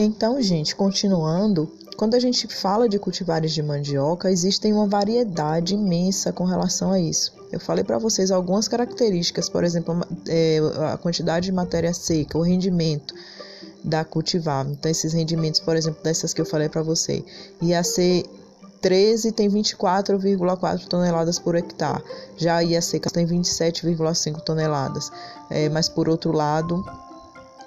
Então, gente, continuando, quando a gente fala de cultivares de mandioca, existem uma variedade imensa com relação a isso. Eu falei para vocês algumas características, por exemplo, é, a quantidade de matéria seca, o rendimento da cultivar. Então, esses rendimentos, por exemplo, dessas que eu falei para você, ia ser 13 tem 24,4 toneladas por hectare, já a IAC tem 27,5 toneladas. É, mas por outro lado,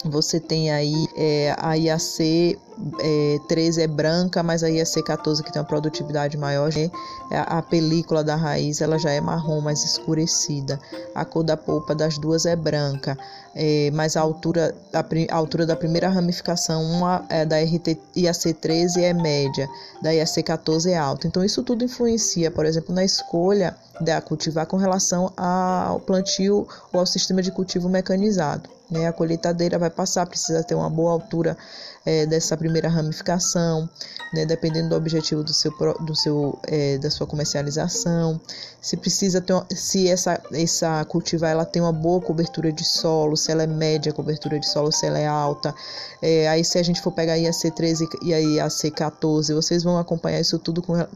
você tem aí é, a IAC é, 13 é branca, mas a IAC 14 que tem uma produtividade maior, né? a película da raiz ela já é marrom, mais escurecida. A cor da polpa das duas é branca, é, mas a altura, a, a, altura da primeira ramificação, uma é da RT IAC 13 é média, da IAC 14 é alta. Então isso tudo influencia, por exemplo, na escolha da cultivar com relação ao plantio ou ao sistema de cultivo mecanizado. Né? A colheitadeira vai passar, precisa ter uma boa altura é, dessa primeira ramificação, né? dependendo do objetivo do seu, do seu, é, da sua comercialização. Se precisa ter, se essa, essa cultivar ela tem uma boa cobertura de solo, se ela é média cobertura de solo, se ela é alta. É, aí se a gente for pegar a IAC13 e a IAC14, vocês vão acompanhar isso tudo com, é,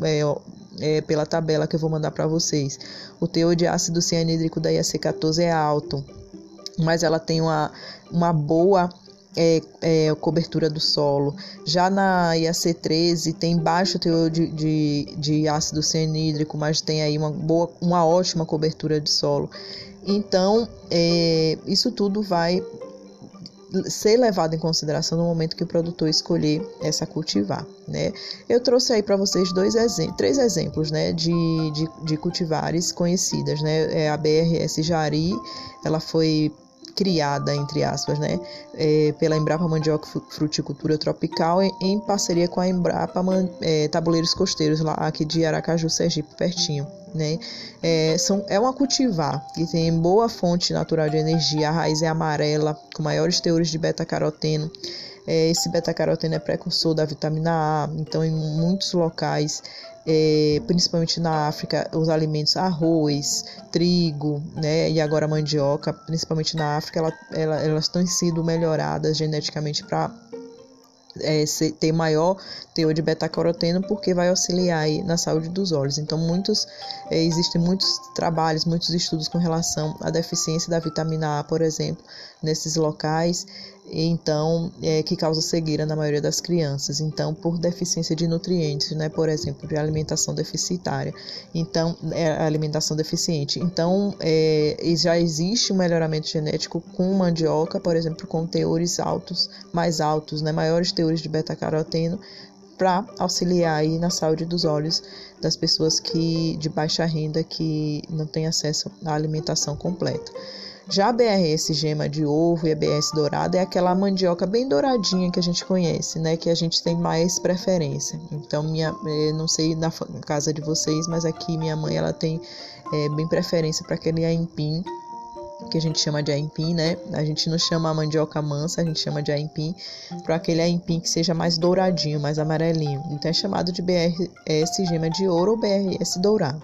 é, pela tabela que eu vou mandar para vocês. O teor de ácido cianídrico da IAC14 é alto mas ela tem uma, uma boa é, é, cobertura do solo. Já na IAC13 tem baixo teor de, de, de ácido cianídrico, mas tem aí uma, boa, uma ótima cobertura de solo. Então, é, isso tudo vai ser levado em consideração no momento que o produtor escolher essa cultivar, né? Eu trouxe aí para vocês dois exemplos, três exemplos, né, de, de, de cultivares conhecidas, né? É a BRS Jari, ela foi criada, entre aspas, né, é, pela Embrapa Mandioca Fruticultura Tropical em, em parceria com a Embrapa Man, é, Tabuleiros Costeiros, lá aqui de Aracaju, Sergipe, pertinho. Né? É, são, é uma cultivar que tem boa fonte natural de energia, a raiz é amarela, com maiores teores de beta-caroteno. É, esse beta-caroteno é precursor da vitamina A, então em muitos locais é, principalmente na África, os alimentos arroz, trigo, né, e agora mandioca, principalmente na África, ela, ela, elas têm sido melhoradas geneticamente para é, ter maior teor de beta-caroteno porque vai auxiliar aí na saúde dos olhos. Então, muitos é, existem muitos trabalhos, muitos estudos com relação à deficiência da vitamina A, por exemplo, nesses locais então é, que causa cegueira na maioria das crianças. Então, por deficiência de nutrientes, né, por exemplo, de alimentação deficitária. Então, é alimentação deficiente. Então, é, já existe um melhoramento genético com mandioca, por exemplo, com teores altos, mais altos, né, maiores teores de beta-caroteno, para auxiliar aí na saúde dos olhos das pessoas que de baixa renda que não têm acesso à alimentação completa. Já a BRS gema de ovo e a BRS dourada é aquela mandioca bem douradinha que a gente conhece, né? Que a gente tem mais preferência. Então, minha, eh, não sei na casa de vocês, mas aqui minha mãe ela tem é, bem preferência para aquele aipim que a gente chama de aipim, né? A gente não chama a mandioca mansa, a gente chama de aipim, para aquele aipim que seja mais douradinho, mais amarelinho. Então é chamado de BRS gema de ouro ou BRS dourado.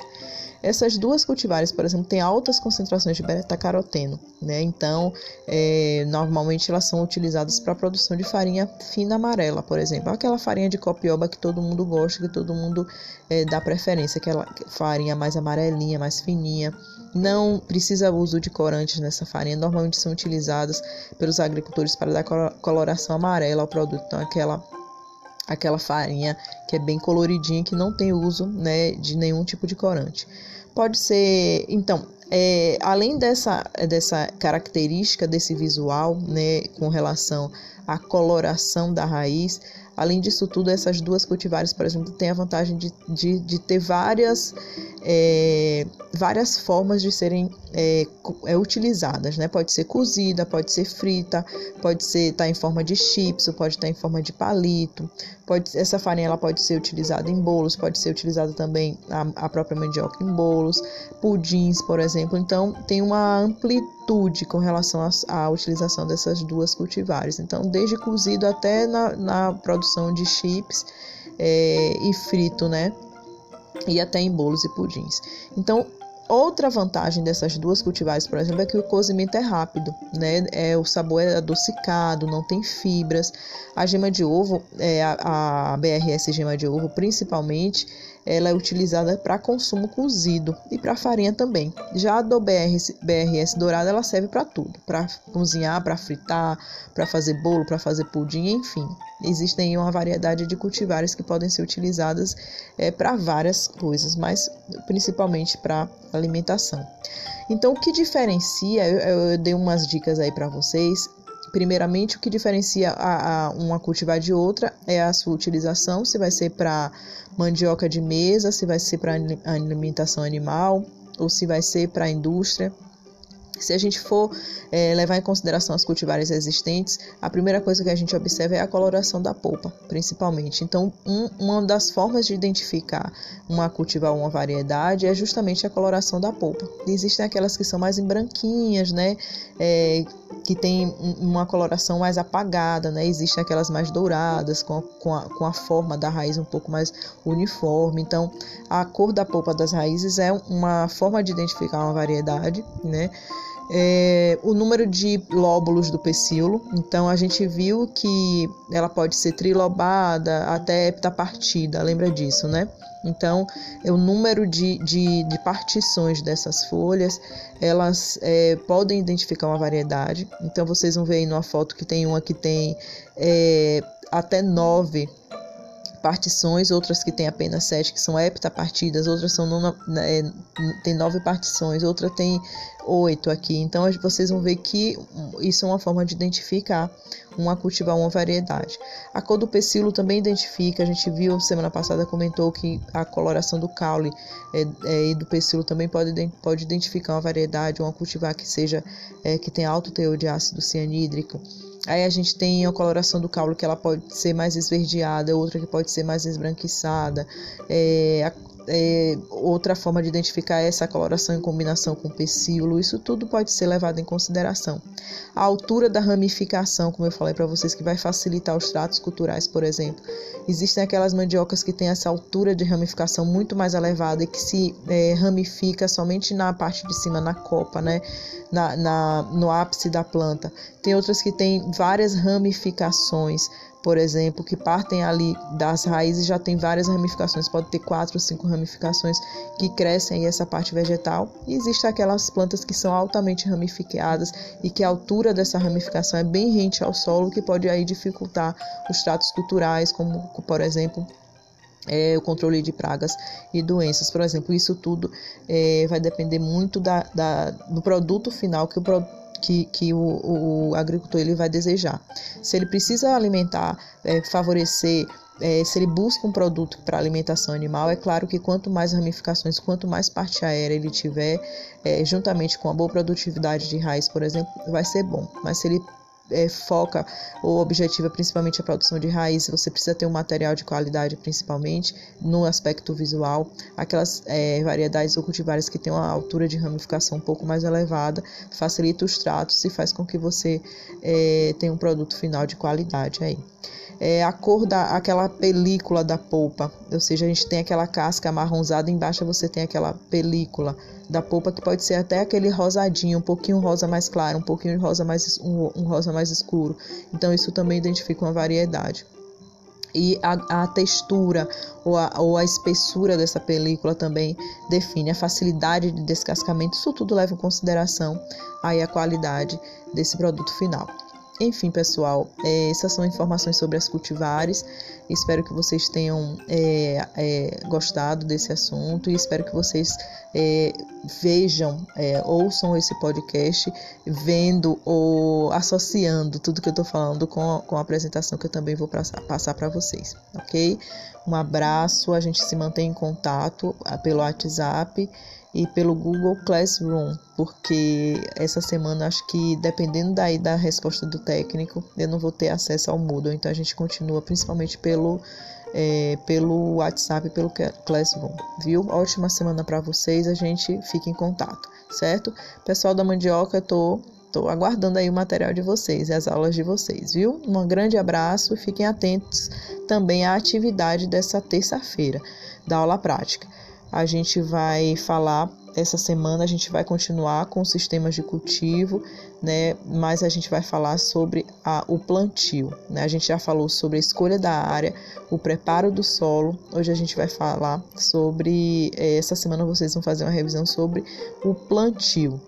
Essas duas cultivares, por exemplo, têm altas concentrações de beta-caroteno, né? Então, é, normalmente elas são utilizadas para a produção de farinha fina amarela, por exemplo, aquela farinha de copioba que todo mundo gosta, que todo mundo é, dá preferência, aquela farinha mais amarelinha, mais fininha. Não precisa uso de corantes nessa farinha, normalmente são utilizados pelos agricultores para dar coloração amarela ao produto. Então, aquela aquela farinha que é bem coloridinha, que não tem uso né, de nenhum tipo de corante. Pode ser, então, é, além dessa, dessa característica desse visual, né, com relação à coloração da raiz, além disso tudo, essas duas cultivares, por exemplo, têm a vantagem de, de, de ter várias é, várias formas de serem é, é, utilizadas, né? Pode ser cozida, pode ser frita, pode ser tá em forma de chips, pode estar tá em forma de palito. Pode, essa farinha ela pode ser utilizada em bolos, pode ser utilizada também a, a própria mandioca em bolos, pudins, por exemplo. Então tem uma amplitude com relação à utilização dessas duas cultivares. Então desde cozido até na, na produção de chips é, e frito, né? E até em bolos e pudins. Então, Outra vantagem dessas duas cultivares, por exemplo, é que o cozimento é rápido, né? É, o sabor é adocicado, não tem fibras. A gema de ovo, é, a, a BRS gema de ovo, principalmente, ela é utilizada para consumo cozido e para farinha também. Já a do BRS, BRS dourada ela serve para tudo, para cozinhar, para fritar, para fazer bolo, para fazer pudim, enfim. Existem uma variedade de cultivares que podem ser utilizadas é, para várias coisas, mas principalmente para alimentação. Então, o que diferencia, eu, eu dei umas dicas aí para vocês, Primeiramente, o que diferencia a, a, uma cultivar de outra é a sua utilização, se vai ser para mandioca de mesa, se vai ser para alimentação animal ou se vai ser para a indústria. Se a gente for é, levar em consideração as cultivares existentes, a primeira coisa que a gente observa é a coloração da polpa, principalmente. Então, um, uma das formas de identificar uma cultivar uma variedade é justamente a coloração da polpa. Existem aquelas que são mais em branquinhas, né? É, que tem uma coloração mais apagada, né? Existem aquelas mais douradas, com a, com, a, com a forma da raiz um pouco mais uniforme. Então, a cor da polpa das raízes é uma forma de identificar uma variedade, né? É, o número de lóbulos do pecíolo. Então a gente viu que ela pode ser trilobada até heptapartida, lembra disso, né? Então, é o número de, de, de partições dessas folhas, elas é, podem identificar uma variedade. Então, vocês vão ver aí numa foto que tem uma que tem é, até nove partições, outras que têm apenas sete, que são heptapartidas, outras são nona, é, tem nove partições, outra tem oito aqui. Então vocês vão ver que isso é uma forma de identificar uma cultivar uma variedade. A cor do pecíolo também identifica, a gente viu semana passada comentou que a coloração do caule é, é, e do pecíolo também pode, pode identificar uma variedade, uma cultivar que seja é, que tenha alto teor de ácido cianídrico. Aí a gente tem a coloração do caule que ela pode ser mais esverdeada, outra que pode ser mais esbranquiçada. É, a, é, outra forma de identificar é essa coloração em combinação com pecíolo. Isso tudo pode ser levado em consideração. A altura da ramificação, como eu falei para vocês, que vai facilitar os tratos culturais, por exemplo. Existem aquelas mandiocas que têm essa altura de ramificação muito mais elevada e que se é, ramifica somente na parte de cima, na copa, né? Na, na, no ápice da planta. Tem outras que têm várias ramificações, por exemplo, que partem ali das raízes já tem várias ramificações, pode ter quatro ou cinco ramificações que crescem aí essa parte vegetal. E existem aquelas plantas que são altamente ramificadas e que a altura dessa ramificação é bem rente ao solo, que pode aí dificultar os tratos culturais, como por exemplo é, o controle de pragas e doenças. Por exemplo, isso tudo é, vai depender muito da, da, do produto final que o que, que o, o agricultor ele vai desejar. Se ele precisa alimentar, é, favorecer é, se ele busca um produto para alimentação animal, é claro que quanto mais ramificações, quanto mais parte aérea ele tiver, é, juntamente com a boa produtividade de raiz, por exemplo, vai ser bom. Mas se ele é, foca ou objetiva principalmente a produção de raiz, você precisa ter um material de qualidade, principalmente no aspecto visual. Aquelas é, variedades ou cultivares que têm uma altura de ramificação um pouco mais elevada, facilita os tratos e faz com que você é, tenha um produto final de qualidade aí é, a cor da aquela película da polpa, ou seja, a gente tem aquela casca amarronzada, embaixo você tem aquela película da polpa que pode ser até aquele rosadinho, um pouquinho rosa mais claro, um pouquinho rosa mais um, um rosa mais escuro. Então isso também identifica uma variedade e a, a textura ou a, ou a, espessura dessa película também define a facilidade de descascamento. Isso tudo leva em consideração aí a qualidade desse produto final. Enfim, pessoal, é, essas são informações sobre as cultivares. Espero que vocês tenham é, é, gostado desse assunto e espero que vocês é, vejam, é, ouçam esse podcast, vendo ou associando tudo que eu estou falando com, com a apresentação que eu também vou passar para vocês, ok? Um abraço, a gente se mantém em contato ah, pelo WhatsApp e pelo Google Classroom, porque essa semana acho que dependendo daí da resposta do técnico, eu não vou ter acesso ao Moodle, então a gente continua principalmente pelo é, pelo WhatsApp, pelo Classroom, viu? Ótima semana para vocês, a gente fica em contato, certo? Pessoal da Mandioca, eu tô Estou aguardando aí o material de vocês e as aulas de vocês, viu? Um grande abraço e fiquem atentos também à atividade dessa terça-feira da aula prática a gente vai falar essa semana a gente vai continuar com sistemas de cultivo, né? Mas a gente vai falar sobre a, o plantio, né? A gente já falou sobre a escolha da área, o preparo do solo. Hoje a gente vai falar sobre eh, essa semana vocês vão fazer uma revisão sobre o plantio,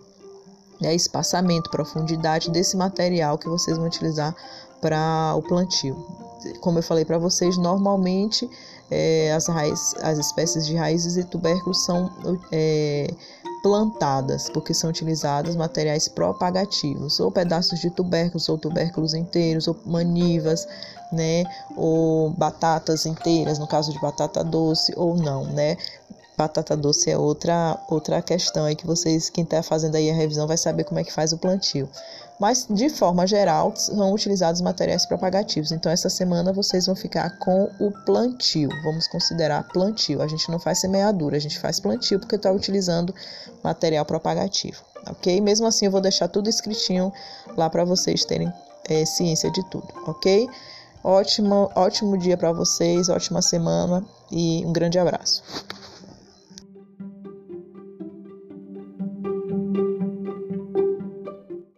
né? Espaçamento, profundidade desse material que vocês vão utilizar para o plantio. Como eu falei para vocês, normalmente é, as, raiz, as espécies de raízes e tubérculos são é, plantadas, porque são utilizados materiais propagativos, ou pedaços de tubérculos, ou tubérculos inteiros, ou manivas, né, ou batatas inteiras, no caso de batata doce, ou não, né. Batata doce é outra outra questão aí que vocês, quem está fazendo aí a revisão, vai saber como é que faz o plantio mas de forma geral são utilizados materiais propagativos. Então essa semana vocês vão ficar com o plantio. Vamos considerar plantio. A gente não faz semeadura, a gente faz plantio porque está utilizando material propagativo, ok? Mesmo assim eu vou deixar tudo escritinho lá para vocês terem é, ciência de tudo, ok? Ótimo, ótimo dia para vocês, ótima semana e um grande abraço.